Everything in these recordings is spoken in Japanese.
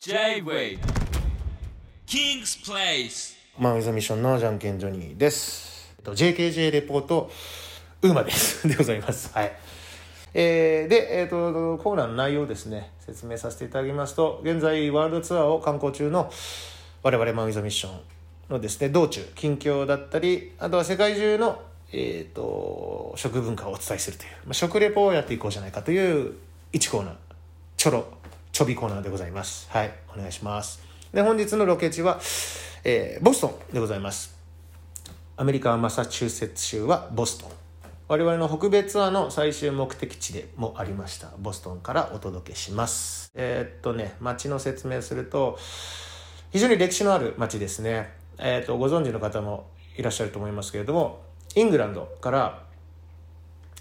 J-Way King's Place マン・ウィズ・ミッションのじゃんけんジョニーです。えっと JKJ レポート、ウーマです。でございます。はい。えーで、えっ、と、コーナーの内容をですね、説明させていただきますと、現在、ワールドツアーを観光中の我々マン・ウィズ・ミッションのですね、道中、近況だったり、あとは世界中の、えっ、と、食文化をお伝えするという、まあ、食レポをやっていこうじゃないかという1コーナー、ちょろ、ちょびコーナーでございます。はい、お願いします。で、本日のロケ地は、えーボストンでございます。アメリカ・マサチューセッツ州はボストン。我々の北米ツアーの最終目的地でもありました。ボストンからお届けします。えーっとね、街の説明すると、非常に歴史のある街ですね。えーっと、ご存知の方もいらっしゃると思いますけれども、イングランドから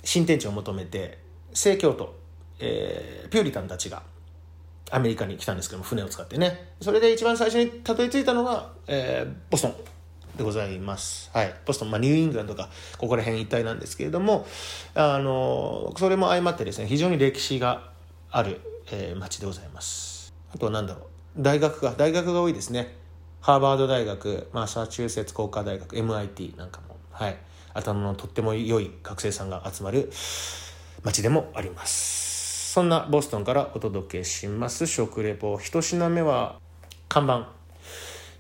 新天地を求めて、正教徒、えーピューリタンたちがアメリカに来たんですけども船を使ってね。それで一番最初にたどり着いたのが、えーボストンでございます。はい。ボストン、まあ、ニューイングランドかここら辺一帯なんですけれどもあのそれも相まってですね非常に歴史がある、えー町でございます。あとは何だろう。大学が大学が多いですね。ハーバード大学マサチューセッツ工科大学 MIT なんかも。はい。頭のとっても良い学生さんが集まる街でもあります。そんなボストンからお届けします。食レポ。一品目は看板。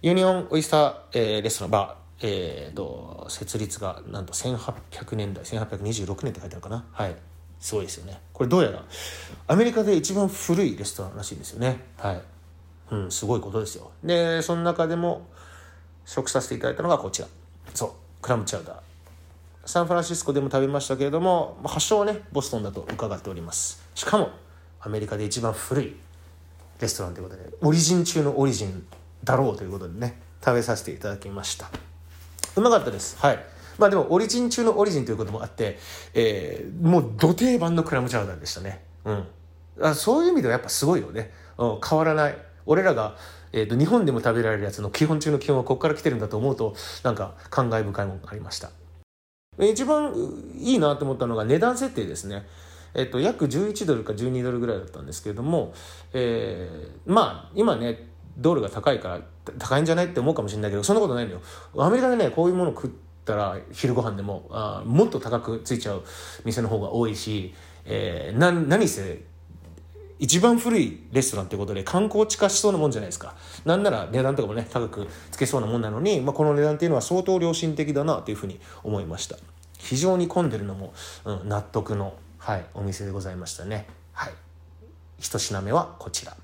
ユニオンオイスター、えーレストラン。バー、えーと設立がなんと1800年代1826年って書いてあるかな。はい。すごいですよね。これどうやらアメリカで一番古いレストランらしいんですよね。はい。うんすごいことですよ。でその中でも食させていただいたのがこちら。そう。クラムチャウダー。サンフランシスコでも食べましたけれどもま発祥はねボストンだと伺っております。しかもアメリカで一番古いレストランということでオリジン中のオリジンだろうということでね食べさせていただきました。うまかったです。はい。まあでもオリジン中のオリジンということもあって、えーもう土定番のクラムチャウダーでしたね。うん。あそういう意味ではやっぱすごいよね、うん、変わらない。俺らが、えーと日本でも食べられるやつの基本中の基本はここから来てるんだと思うとなんか感慨深いものがありました。一番いいなと思ったのが値段設定ですね。えっと、約11ドルか12ドルぐらいだったんですけれども、えーまあ今ねドルが高いから高いんじゃないって思うかもしれないけどそんなことないのよアメリカでねこういうもの食ったら昼ご飯でもあもっと高くついちゃう店の方が多いし、えー、な何せ一番古いレストランということで観光地化しそうなもんじゃないですか。なんなら値段とかもね高くつけそうなもんなのに、まあ、この値段っていうのは相当良心的だなというふうに思いました。非常に混んでるのも、うん、納得の、はい、お店でございましたね。はい。一品目はこちら。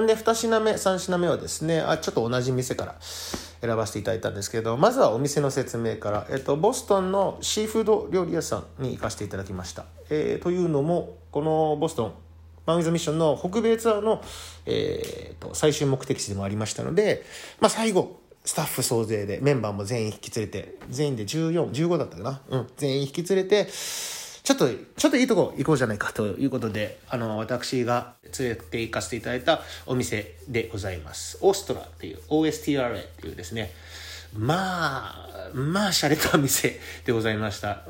んで2品目3品目はですねあちょっと同じ店から選ばせていただいたんですけどまずはお店の説明から、えっと、ボストンのシーフード料理屋さんに行かせていただきました、えーというのもこのボストンマ・ウィズ・ミッションの北米ツアーの、えーと最終目的地でもありましたので、まあ、最後スタッフ総勢でメンバーも全員引き連れて全員で1415だったかな、うん、全員引き連れてちょっと、ちょっといいとこ行こうじゃないかということで、あの、私が連れて行かせていただいたお店でございます。オーストラっていう、OSTRA っていうですね、まあ、まあ、洒落た店でございました。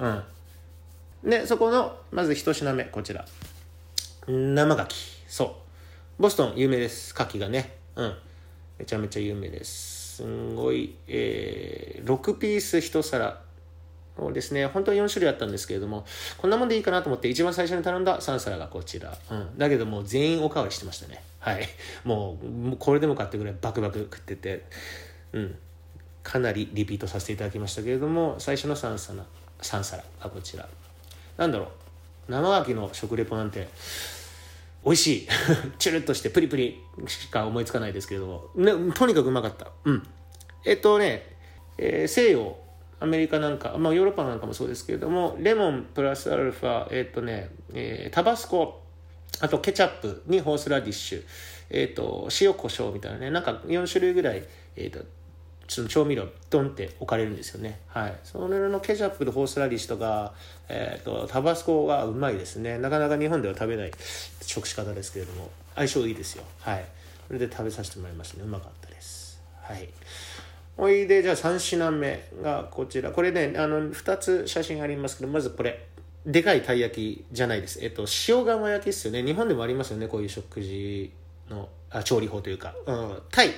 うん。で、そこの、まず一品目、こちら。生牡蠣。そう。ボストン有名です。牡蠣がね。うん。めちゃめちゃ有名です。すんごい、えー、6ピース一皿そうですね本当は4種類あったんですけれどもこんなもんでいいかなと思って一番最初に頼んだ3皿がこちら、うん、だけどもう全員おかわりしてましたねはいもうもうこれでもかってぐらいバクバク食っててうんかなりリピートさせていただきましたけれども最初の3皿3皿がこちらなんだろう生牡蠣の食レポなんて美味しい。チュルッとしてプリプリしか思いつかないですけれども、ね、とにかくうまかった。うん。えっとね、えー西洋アメリカなんか、まあ、ヨーロッパなんかもそうですけれどもレモンプラスアルファえっとね、えータバスコあとケチャップにホースラディッシュ、えっと塩コショウみたいなねなんか4種類ぐらい、えっとその調味料ドンって置かれるんですよね。はい。それのケチャップとホースラディッシュとか、えー、とタバスコがうまいですね。なかなか日本では食べない食し方ですけれども相性いいですよ。はい。それで食べさせてもらいましたね。うまかったです。はい。おいでじゃあ3品目がこちら。これねあの2つ写真ありますけどまずこれ。でかいたい焼きじゃないです。えっと塩釜焼きですよね。日本でもありますよね。こういう食事のあ調理法というか、うん、タイ。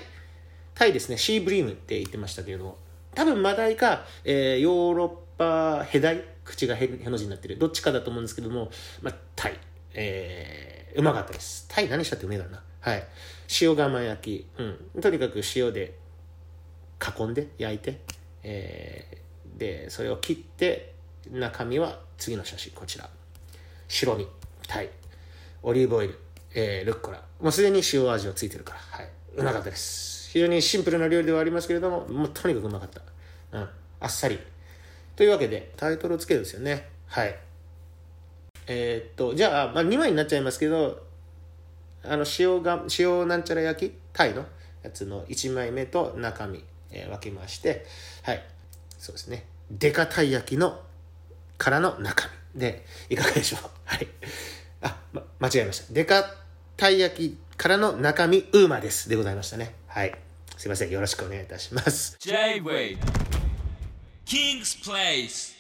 タイですね。シーブリームって言ってましたけれども。多分マダイか、えー、ヨーロッパヘダイ？口がへへの字になってる。どっちかだと思うんですけども、まあ、タイ、えー、うまかったです。タイ何したってうめえだな。はい。塩釜焼き、うん、とにかく塩で囲んで焼いて、えー、でそれを切って中身は次の写真こちら。白身タイ。オリーブオイル、えー、ルッコラ。もうすでに塩味はついてるから。はい。うまかったです。非常にシンプルな料理ではありますけれどももうとにかくうまかった、うん、あっさり。というわけでタイトルをつけるんですよね。はい。えー、っとじゃあ、まあ、2枚になっちゃいますけどあの塩が塩なんちゃら焼き？タイのやつの1枚目と中身、えー、分けまして。はい。そうですね。デカたい焼きのからの中身。でいかがでしょう？はい。あ、ま、間違えました。デカたい焼きからの中身ウーマです。でございましたね。はい。すいません。よろしくお願いいたします。J-Way King's Place